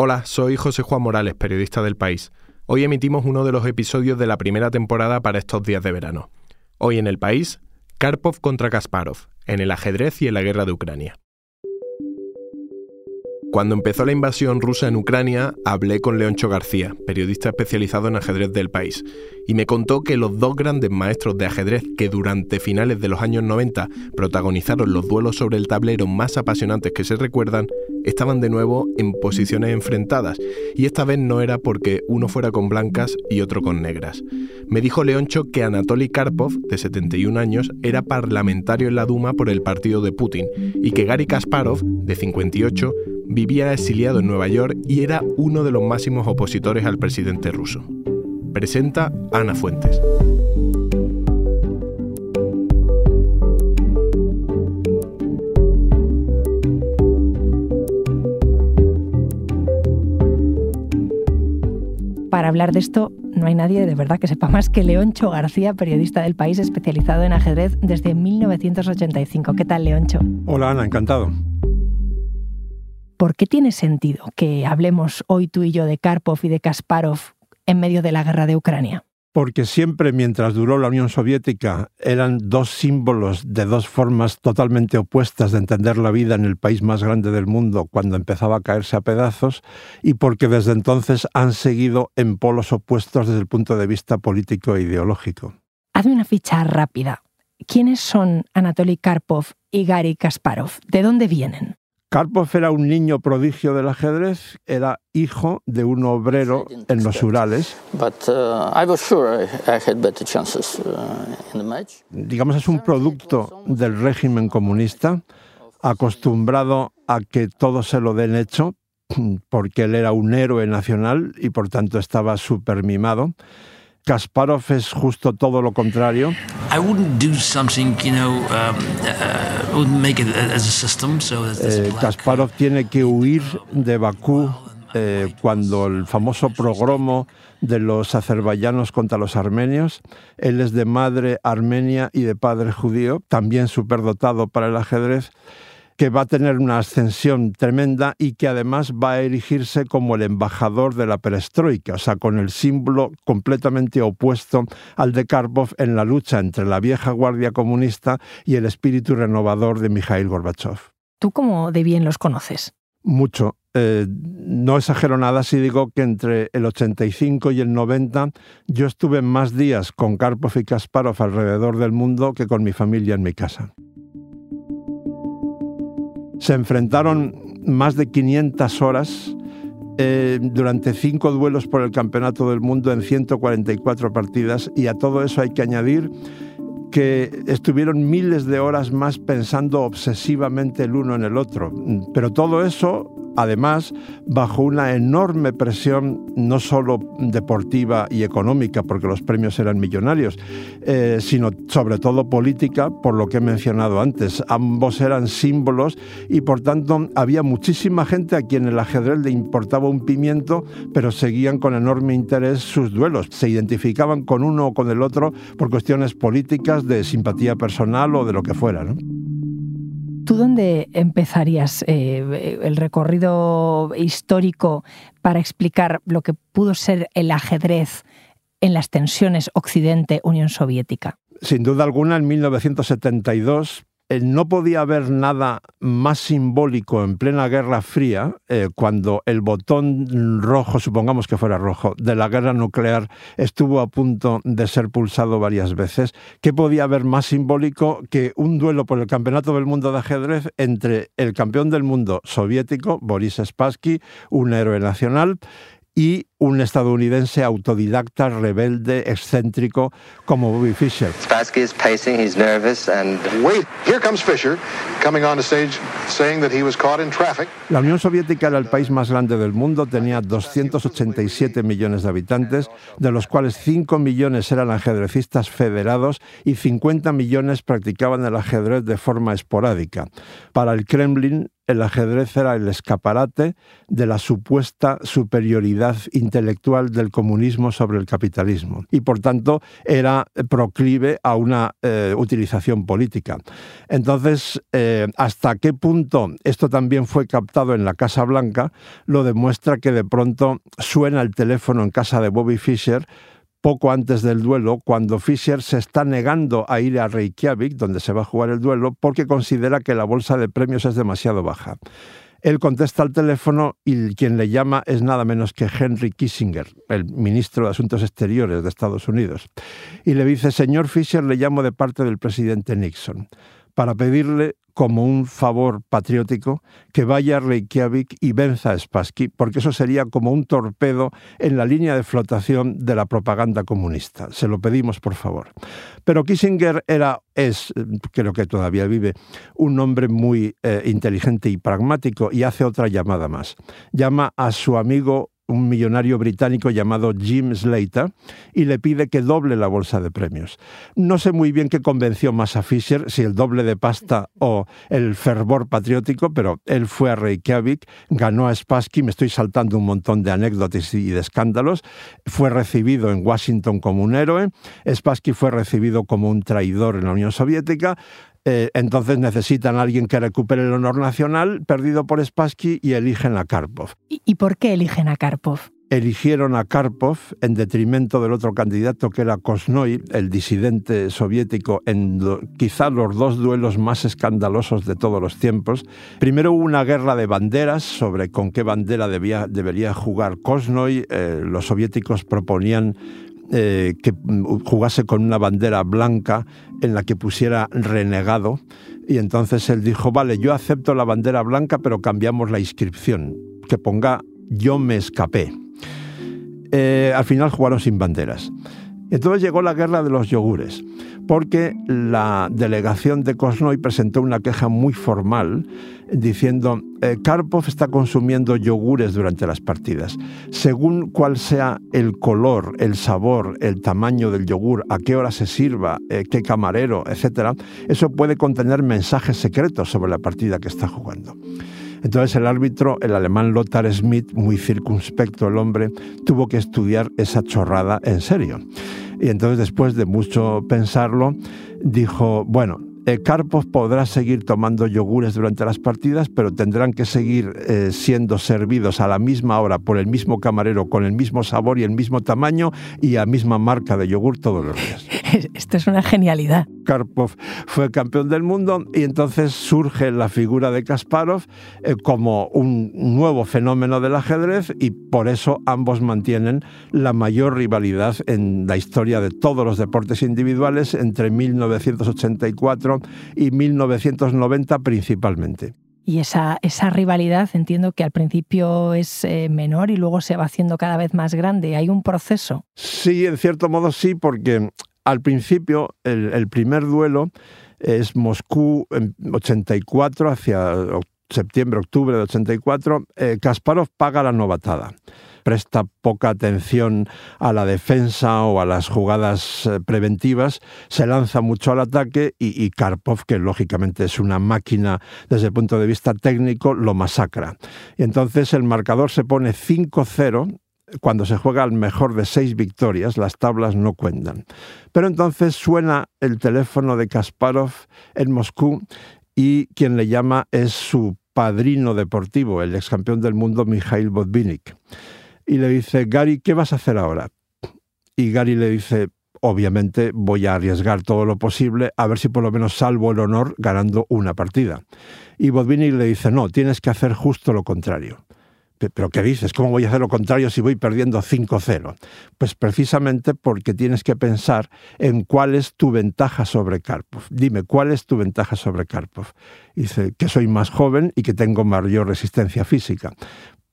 Hola, soy José Juan Morales, periodista del país. Hoy emitimos uno de los episodios de la primera temporada para estos días de verano. Hoy en el país, Karpov contra Kasparov, en el ajedrez y en la guerra de Ucrania. Cuando empezó la invasión rusa en Ucrania, hablé con Leoncho García, periodista especializado en ajedrez del país, y me contó que los dos grandes maestros de ajedrez que durante finales de los años 90 protagonizaron los duelos sobre el tablero más apasionantes que se recuerdan, estaban de nuevo en posiciones enfrentadas, y esta vez no era porque uno fuera con blancas y otro con negras. Me dijo Leoncho que Anatoly Karpov, de 71 años, era parlamentario en la Duma por el partido de Putin, y que Gary Kasparov, de 58, vivía exiliado en Nueva York y era uno de los máximos opositores al presidente ruso. Presenta Ana Fuentes. Para hablar de esto, no hay nadie de verdad que sepa más que Leoncho García, periodista del país especializado en ajedrez desde 1985. ¿Qué tal, Leoncho? Hola, Ana, encantado. ¿Por qué tiene sentido que hablemos hoy tú y yo de Karpov y de Kasparov en medio de la guerra de Ucrania? Porque siempre mientras duró la Unión Soviética eran dos símbolos de dos formas totalmente opuestas de entender la vida en el país más grande del mundo cuando empezaba a caerse a pedazos y porque desde entonces han seguido en polos opuestos desde el punto de vista político e ideológico. Hazme una ficha rápida. ¿Quiénes son Anatoly Karpov y Gary Kasparov? ¿De dónde vienen? Karpov era un niño prodigio del ajedrez, era hijo de un obrero en los Urales. Digamos, es un producto del régimen comunista, acostumbrado a que todo se lo den hecho, porque él era un héroe nacional y por tanto estaba súper mimado. Kasparov es justo todo lo contrario. Kasparov tiene que huir de Bakú eh, cuando el famoso progromo de los azerbaiyanos contra los armenios. Él es de madre armenia y de padre judío, también superdotado para el ajedrez que va a tener una ascensión tremenda y que además va a erigirse como el embajador de la perestroika, o sea, con el símbolo completamente opuesto al de Karpov en la lucha entre la vieja guardia comunista y el espíritu renovador de Mikhail Gorbachev. ¿Tú cómo de bien los conoces? Mucho. Eh, no exagero nada si digo que entre el 85 y el 90 yo estuve más días con Karpov y Kasparov alrededor del mundo que con mi familia en mi casa. Se enfrentaron más de 500 horas eh, durante cinco duelos por el Campeonato del Mundo en 144 partidas y a todo eso hay que añadir que estuvieron miles de horas más pensando obsesivamente el uno en el otro. Pero todo eso además bajo una enorme presión no solo deportiva y económica, porque los premios eran millonarios, eh, sino sobre todo política, por lo que he mencionado antes. Ambos eran símbolos y por tanto había muchísima gente a quien el ajedrez le importaba un pimiento, pero seguían con enorme interés sus duelos. Se identificaban con uno o con el otro por cuestiones políticas, de simpatía personal o de lo que fuera. ¿no? ¿Tú dónde empezarías eh, el recorrido histórico para explicar lo que pudo ser el ajedrez en las tensiones Occidente-Unión Soviética? Sin duda alguna, en 1972 eh, no podía haber nada más simbólico en plena Guerra Fría, eh, cuando el botón rojo, supongamos que fuera rojo, de la guerra nuclear estuvo a punto de ser pulsado varias veces. ¿Qué podía haber más simbólico que un duelo por el Campeonato del Mundo de ajedrez entre el campeón del mundo soviético, Boris Spassky, un héroe nacional, y un estadounidense autodidacta, rebelde, excéntrico como Bobby Fischer. Spassky is pacing, he's nervous and wait, here comes Fischer coming on the stage saying that he was caught in traffic. La Unión Soviética era el país más grande del mundo, tenía 287 millones de habitantes, de los cuales 5 millones eran ajedrecistas federados y 50 millones practicaban el ajedrez de forma esporádica. Para el Kremlin el ajedrez era el escaparate de la supuesta superioridad intelectual del comunismo sobre el capitalismo y por tanto era proclive a una eh, utilización política. Entonces, eh, hasta qué punto esto también fue captado en la Casa Blanca lo demuestra que de pronto suena el teléfono en casa de Bobby Fischer poco antes del duelo, cuando Fischer se está negando a ir a Reykjavik, donde se va a jugar el duelo, porque considera que la bolsa de premios es demasiado baja. Él contesta al teléfono y quien le llama es nada menos que Henry Kissinger, el ministro de Asuntos Exteriores de Estados Unidos. Y le dice, señor Fischer, le llamo de parte del presidente Nixon para pedirle como un favor patriótico que vaya a Reykjavik y venza a Spassky, porque eso sería como un torpedo en la línea de flotación de la propaganda comunista. Se lo pedimos, por favor. Pero Kissinger era, es, creo que todavía vive, un hombre muy eh, inteligente y pragmático y hace otra llamada más. Llama a su amigo un millonario británico llamado Jim Slater y le pide que doble la bolsa de premios. No sé muy bien qué convenció más a Fisher, si el doble de pasta o el fervor patriótico, pero él fue a Reykjavik, ganó a Spassky, me estoy saltando un montón de anécdotas y de escándalos, fue recibido en Washington como un héroe, Spassky fue recibido como un traidor en la Unión Soviética, eh, entonces necesitan a alguien que recupere el honor nacional perdido por Spassky y eligen a Karpov. ¿Y, por qué eligen a Karpov? eligieron a Karpov en detrimento del otro candidato que era Kosnoy, el disidente soviético, en quizá los dos duelos más escandalosos de todos los tiempos. Primero hubo una guerra de banderas sobre con qué bandera debía, debería jugar Kosnoy. Eh, los soviéticos proponían eh, que jugase con una bandera blanca en la que pusiera renegado. Y entonces él dijo, vale, yo acepto la bandera blanca, pero cambiamos la inscripción, que ponga yo me escapé. Eh, al final jugaron sin banderas. Entonces llegó la guerra de los yogures, porque la delegación de Kosnoy presentó una queja muy formal diciendo, eh, Karpov está consumiendo yogures durante las partidas. Según cuál sea el color, el sabor, el tamaño del yogur, a qué hora se sirva, eh, qué camarero, etc., eso puede contener mensajes secretos sobre la partida que está jugando. Entonces el árbitro, el alemán Lothar Schmidt, muy circunspecto el hombre, tuvo que estudiar esa chorrada en serio. Y entonces después de mucho pensarlo, dijo, bueno, Karpov podrá seguir tomando yogures durante las partidas, pero tendrán que seguir eh, siendo servidos a la misma hora por el mismo camarero, con el mismo sabor y el mismo tamaño y a misma marca de yogur todos los días. Esto es una genialidad. Karpov fue campeón del mundo y entonces surge la figura de Kasparov eh, como un nuevo fenómeno del ajedrez y por eso ambos mantienen la mayor rivalidad en la historia de todos los deportes individuales entre 1984 y 1990 principalmente. Y esa, esa rivalidad entiendo que al principio es eh, menor y luego se va haciendo cada vez más grande. ¿Hay un proceso? Sí, en cierto modo sí, porque al principio, el, primer duelo es Moscú en 84 hacia septiembre, octubre de 84. Eh, Kasparov paga la novatada presta poca atención a la defensa o a las jugadas eh, preventivas, se lanza mucho al ataque y, y, Karpov, que lógicamente es una máquina desde el punto de vista técnico, lo masacra. Y entonces el marcador se pone 5-0 cuando se juega al mejor de seis victorias, las tablas no cuentan. Pero entonces suena el teléfono de Kasparov en Moscú y quien le llama es su padrino deportivo, el ex campeón del mundo Mikhail Botvinnik. Y le dice, Gary, ¿qué vas a hacer ahora? Y Gary le dice, obviamente voy a arriesgar todo lo posible a ver si por lo menos salvo el honor ganando una partida. Y Botvinnik le dice, no, tienes que hacer justo lo contrario. ¿Pero qué dices? ¿Cómo voy a hacer lo contrario si voy perdiendo 5-0? Pues precisamente porque tienes que pensar en cuál es tu ventaja sobre Karpov. Dime, ¿cuál es tu ventaja sobre Karpov? Dice que soy más joven y que tengo mayor resistencia física.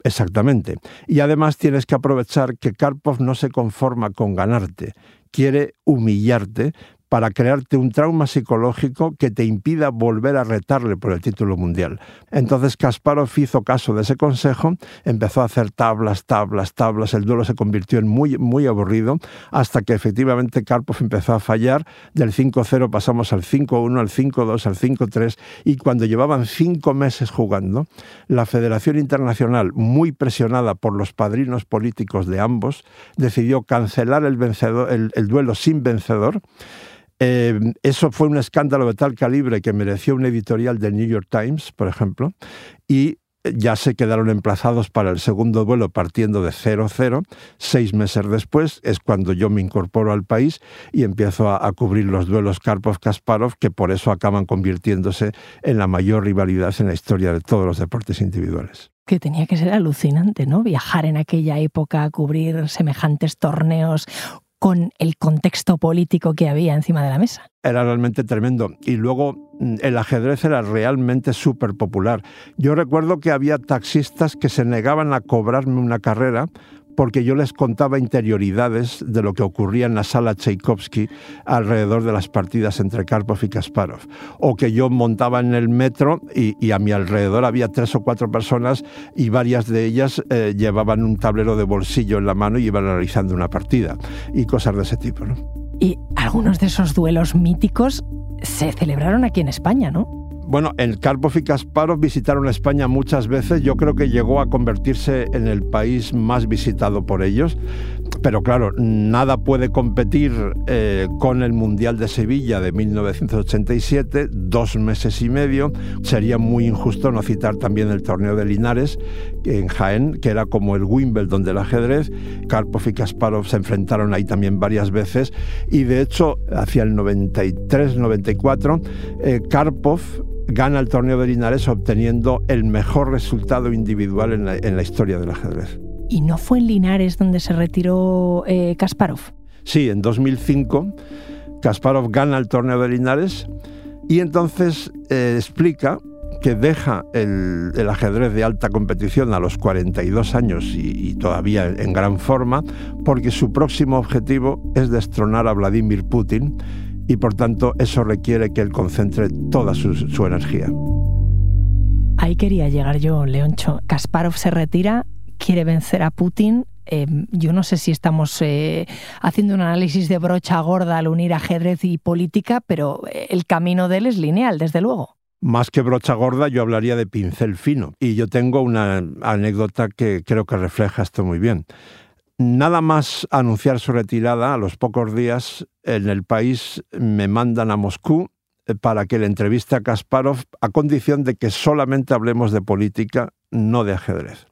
Exactamente. Y además tienes que aprovechar que Karpov no se conforma con ganarte, quiere humillarte para crearte un trauma psicológico que te impida volver a retarle por el título mundial. Entonces Kasparov hizo caso de ese consejo, empezó a hacer tablas, tablas, tablas, el duelo se convirtió en muy, muy aburrido, hasta que efectivamente Karpov empezó a fallar, del 5-0 pasamos al 5-1, al 5-2, al 5-3, y cuando llevaban cinco meses jugando, la Federación Internacional, muy presionada por los padrinos políticos de ambos, decidió cancelar el, duelo sin vencedor. Eh, eso fue un escándalo de tal calibre que mereció un editorial del New York Times, por ejemplo, y ya se quedaron emplazados para el segundo duelo partiendo de 0-0. Seis meses después es cuando yo me incorporo al país y empiezo a, a cubrir los duelos Karpov-Kasparov, que por eso acaban convirtiéndose en la mayor rivalidad en la historia de todos los deportes individuales que tenía que ser alucinante, ¿no? Viajar en aquella época a cubrir semejantes torneos con el contexto político que había encima de la mesa. Era realmente tremendo. Y luego mm, el ajedrez era realmente súper popular. Yo recuerdo que había taxistas que se negaban a cobrarme una carrera porque yo les contaba interioridades de lo que ocurría en la sala Tchaikovsky alrededor de las partidas entre Karpov y Kasparov. O que yo montaba en el metro y, a mi alrededor había tres o cuatro personas y varias de ellas eh, llevaban un tablero de bolsillo en la mano y iban analizando una partida y cosas de ese tipo. Y algunos de esos duelos míticos se celebraron aquí en España, ¿no? Bueno, el Karpov y Kasparov visitaron España muchas veces. Yo creo que llegó a convertirse en el país más visitado por ellos. Pero claro, nada puede competir eh, con el Mundial de Sevilla de 1987, dos meses y medio. Sería muy injusto no citar también el torneo de Linares en Jaén, que era como el Wimbledon del ajedrez. Karpov y Kasparov se enfrentaron ahí también varias veces. Y de hecho, hacia el 93-94, eh, Karpov gana el torneo de Linares obteniendo el mejor resultado individual en la, historia del ajedrez. ¿Y no fue en Linares donde se retiró eh, Kasparov? Sí, en 2005 Kasparov gana el torneo de Linares y entonces eh, explica que deja el, ajedrez de alta competición a los 42 años y, y, todavía en gran forma, porque su próximo objetivo es destronar a Vladimir Putin y por tanto eso requiere que él concentre toda su, energía. Ahí quería llegar yo, Leoncho. Kasparov se retira, quiere vencer a Putin. Em, yo no sé si estamos eh, haciendo un análisis de brocha gorda al unir ajedrez y política, pero eh, el camino de él es lineal, desde luego. Más que brocha gorda, yo hablaría de pincel fino. Y yo tengo una anécdota que creo que refleja esto muy bien. Nada más anunciar su retirada, a los pocos días en el país me mandan a Moscú eh, para que le entreviste a Kasparov a condición de que solamente hablemos de política, no de ajedrez.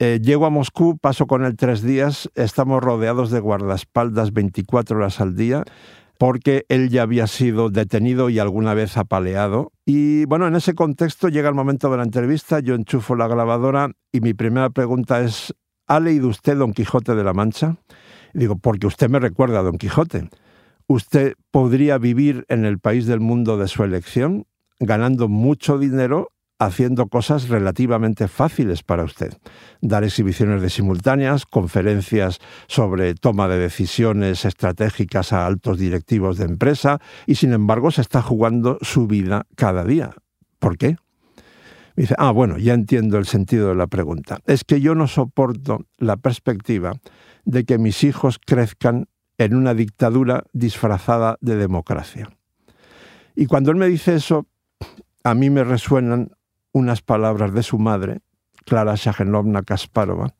Eh, llego a Moscú, paso con él tres días, estamos rodeados de guardaespaldas 24 horas al día, porque él ya había sido detenido y alguna vez apaleado. Y bueno, en ese contexto llega el momento de la entrevista, yo enchufo la grabadora y mi primera pregunta es, ¿ha leído usted Don Quijote de la Mancha? digo, porque usted me recuerda a Don Quijote. Usted podría vivir en el país del mundo de su elección ganando mucho dinero haciendo cosas relativamente fáciles para usted. Dar exhibiciones de simultáneas, conferencias sobre toma de decisiones estratégicas a altos directivos de empresa y sin embargo se está jugando su vida cada día. ¿Por qué? Me dice, ah, bueno, ya entiendo el sentido de la pregunta. Es que yo no soporto la perspectiva de que mis hijos crezcan en una dictadura disfrazada de democracia. Y cuando él me dice eso, a mí me resuenan unas palabras de su madre, Clara Shagenovna Kasparova,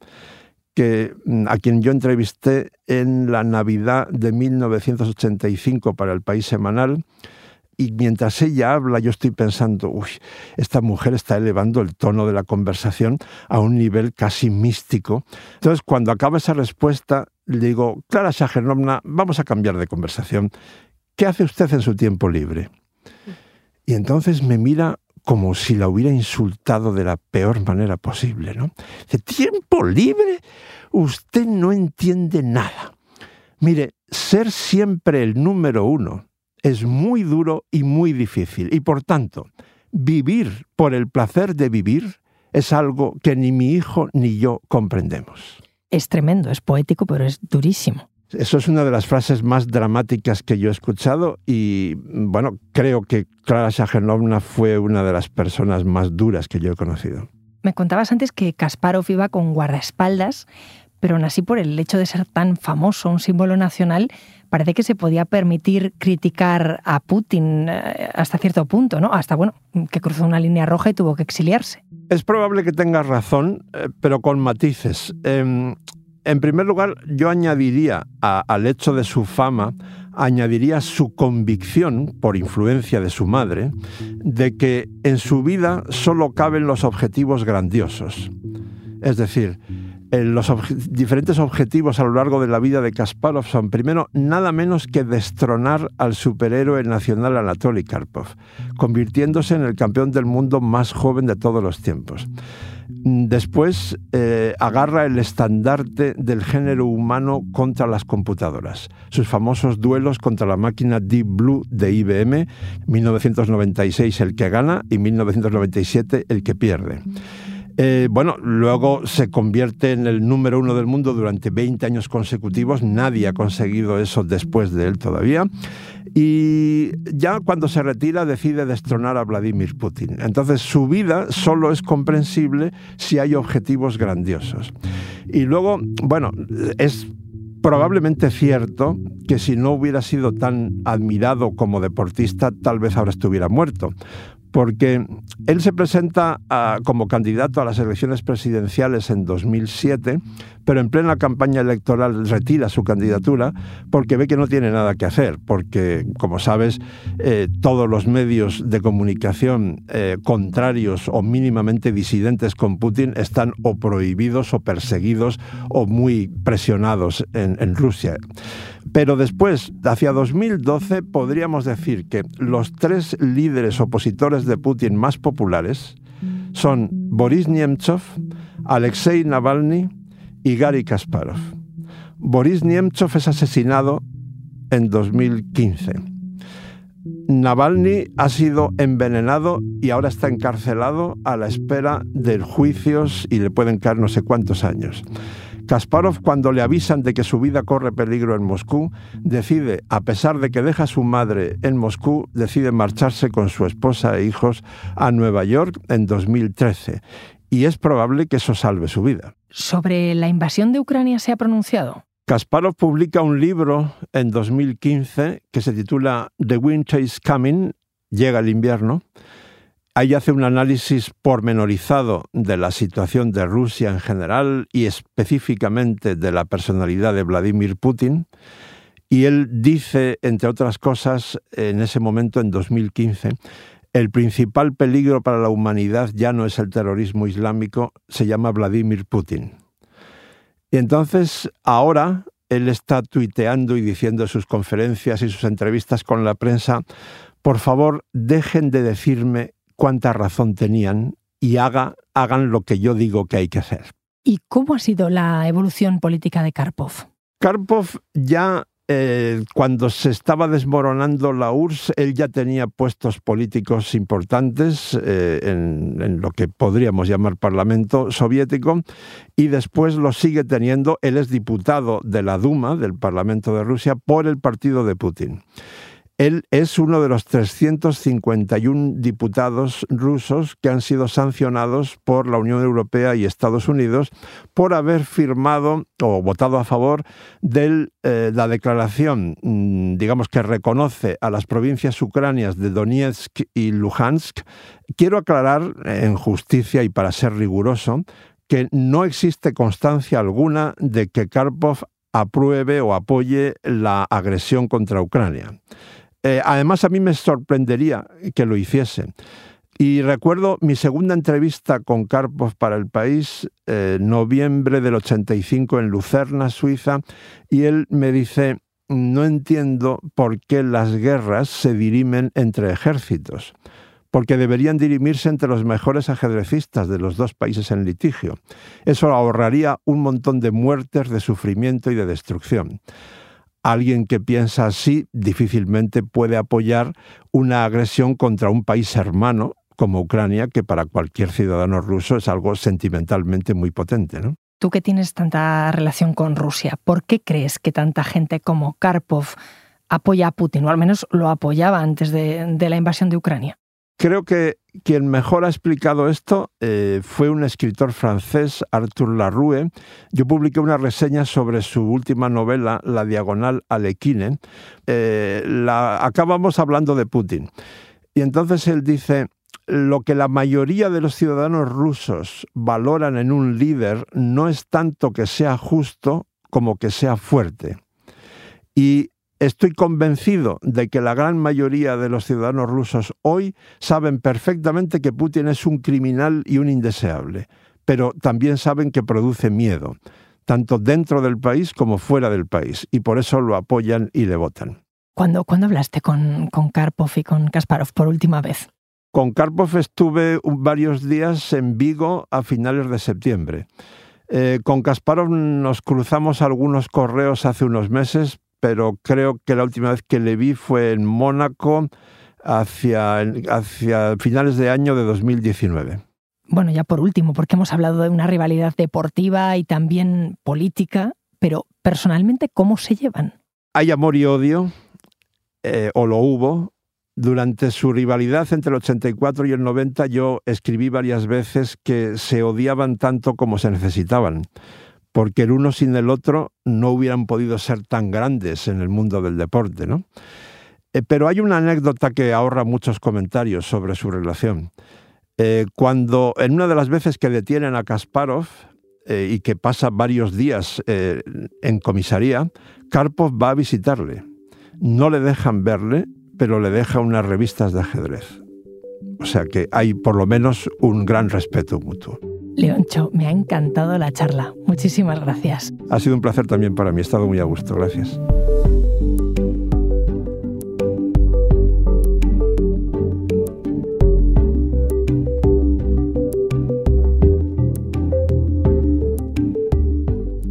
que, mm, a quien yo entrevisté en la Navidad de 1985 para el País Semanal, y mientras ella habla, yo estoy pensando, uy, esta mujer está elevando el tono de la conversación a un nivel casi místico. Entonces, cuando acaba esa respuesta, le digo, Clara Shagernovna, vamos a cambiar de conversación. ¿Qué hace usted en su tiempo libre? Y entonces me mira como si la hubiera insultado de la peor manera posible, ¿no? Dice, ¿tiempo libre? Usted no entiende nada. Mire, ser siempre el número uno es muy duro y muy difícil. Y por tanto, vivir por el placer de vivir es algo que ni mi hijo ni yo comprendemos. Es tremendo, es poético, pero es durísimo. Eso es una de las frases más dramáticas que yo he escuchado y bueno, creo que Clara Shagenovna fue una de las personas más duras que yo he conocido. Me contabas antes que Kasparov iba con guardaespaldas, pero aún así por el hecho de ser tan famoso, un símbolo nacional, parece que se podía permitir criticar a Putin eh, hasta cierto punto, ¿no? Hasta, bueno, que cruzó una línea roja y tuvo que exiliarse. Es probable que tengas razón, eh, pero con matices. Em, en primer lugar, yo añadiría al hecho de su fama, añadiría su convicción, por influencia de su madre, de que en su vida solo caben los objetivos grandiosos. Es decir, los diferentes objetivos a lo largo de la vida de Kasparov son, primero, nada menos que destronar al superhéroe nacional Anatoly Karpov, convirtiéndose en el campeón del mundo más joven de todos los tiempos. Después eh, agarra el estandarte del género humano contra las computadoras. Sus famosos duelos contra la máquina Deep Blue de IBM, 1996 el que gana y 1997 el que pierde. Eh, bueno, luego se convierte en el número uno del mundo durante 20 años consecutivos. Nadie ha conseguido eso después de él todavía. Y ya cuando se retira decide destronar a Vladimir Putin. Entonces su vida solo es comprensible si hay objetivos grandiosos. Y luego, bueno, es probablemente cierto que si no hubiera sido tan admirado como deportista, tal vez ahora estuviera muerto, porque él se presenta ah, como candidato a las elecciones presidenciales en 2007, pero en plena campaña electoral retira su candidatura porque ve que no tiene nada que hacer, porque, como sabes, eh, todos los medios de comunicación eh, contrarios o mínimamente disidentes con Putin están o prohibidos o perseguidos o muy presionados en Rusia. Pero después, hacia 2012, podríamos decir que los tres líderes opositores de Putin más populares son Boris Nemtsov, Alexei Navalny y Gary Kasparov. Boris Nemtsov es asesinado en 2015. Navalny ha sido envenenado y ahora está encarcelado a la espera de juicios y le pueden caer no sé cuántos años. Kasparov, cuando le avisan de que su vida corre peligro en Moscú, decide, a pesar de que deja a su madre en Moscú, decide marcharse con su esposa e hijos a Nueva York en 2013. Y es probable que eso salve su vida. ¿Sobre la invasión de Ucrania se ha pronunciado? Kasparov publica un libro en 2015 que se titula The Winter is Coming, llega el invierno, Ahí hace un análisis pormenorizado de la situación de Rusia en general y específicamente de la personalidad de Vladimir Putin. Y él dice, entre otras cosas, en ese momento, en 2015, el principal peligro para la humanidad ya no es el terrorismo islámico, se llama Vladimir Putin. Y entonces, ahora, él está tuiteando y diciendo en sus conferencias y sus entrevistas con la prensa, por favor, dejen de decirme cuánta razón tenían y haga, hagan lo que yo digo que hay que hacer. ¿Y cómo ha sido la evolución política de Karpov? Karpov ya eh, cuando se estaba desmoronando la URSS, él ya tenía puestos políticos importantes eh, en, en, lo que podríamos llamar Parlamento soviético y después lo sigue teniendo. Él es diputado de la Duma, del Parlamento de Rusia, por el partido de Putin. Él es uno de los 351 diputados rusos que han sido sancionados por la Unión Europea y Estados Unidos por haber firmado o votado a favor de eh, la declaración, mm, digamos, que reconoce a las provincias ucranias de Donetsk y Luhansk. Quiero aclarar, en justicia y para ser riguroso, que no existe constancia alguna de que Karpov apruebe o apoye la agresión contra Ucrania. Eh, además, a mí me sorprendería que lo hiciese. Y recuerdo mi segunda entrevista con Karpov para el país, eh, noviembre del 85 en Lucerna, Suiza, y él me dice, no entiendo por qué las guerras se dirimen entre ejércitos, porque deberían dirimirse entre los mejores ajedrecistas de los dos países en litigio. Eso ahorraría un montón de muertes, de sufrimiento y de destrucción alguien que piensa así difícilmente puede apoyar una agresión contra un país hermano como Ucrania, que para cualquier ciudadano ruso es algo sentimentalmente muy potente. ¿no? tú que tienes tanta relación con Rusia, ¿por qué crees que tanta gente como Karpov apoya a Putin, o al menos lo apoyaba antes de, la invasión de Ucrania? Creo que quien mejor ha explicado esto eh, fue un escritor francés, Arthur Larue. Yo publiqué una reseña sobre su última novela, La Diagonal Alequine. Eh, la, acabamos hablando de Putin. Y entonces él dice, lo que la mayoría de los ciudadanos rusos valoran en un líder no es tanto que sea justo como que sea fuerte. Y estoy convencido de que la gran mayoría de los ciudadanos rusos hoy saben perfectamente que Putin es un criminal y un indeseable, pero también saben que produce miedo, tanto dentro del país como fuera del país, y por eso lo apoyan y le votan. ¿Cuándo, hablaste con, con Karpov y con Kasparov por última vez? Con Karpov estuve varios días en Vigo a finales de septiembre. Eh, con Kasparov nos cruzamos algunos correos hace unos meses, pero creo que la última vez que le vi fue en Mónaco hacia, hacia finales de año de 2019. Bueno, ya por último, porque hemos hablado de una rivalidad deportiva y también política, pero personalmente, ¿cómo se llevan? Hay amor y odio, eh, o lo hubo, durante su rivalidad entre el 84 y el 90 yo escribí varias veces que se odiaban tanto como se necesitaban, porque el uno sin el otro no hubieran podido ser tan grandes en el mundo del deporte, ¿no? Eh, pero hay una anécdota que ahorra muchos comentarios sobre su relación. Eh, cuando en una de las veces que detienen a Kasparov eh, y que pasa varios días en comisaría, Karpov va a visitarle. No le dejan verle pero le deja unas revistas de ajedrez. O sea que hay por lo menos un gran respeto mutuo. Leoncho, me ha encantado la charla. Muchísimas gracias. Ha sido un placer también para mí. He estado muy a gusto. Gracias.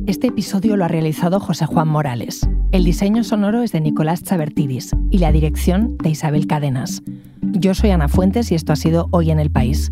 Este episodio lo ha realizado José Juan Morales. El diseño sonoro es de Nicolás Chabertidis y la dirección de Isabel Cadenas. Yo soy Ana Fuentes y esto ha sido Hoy en el País.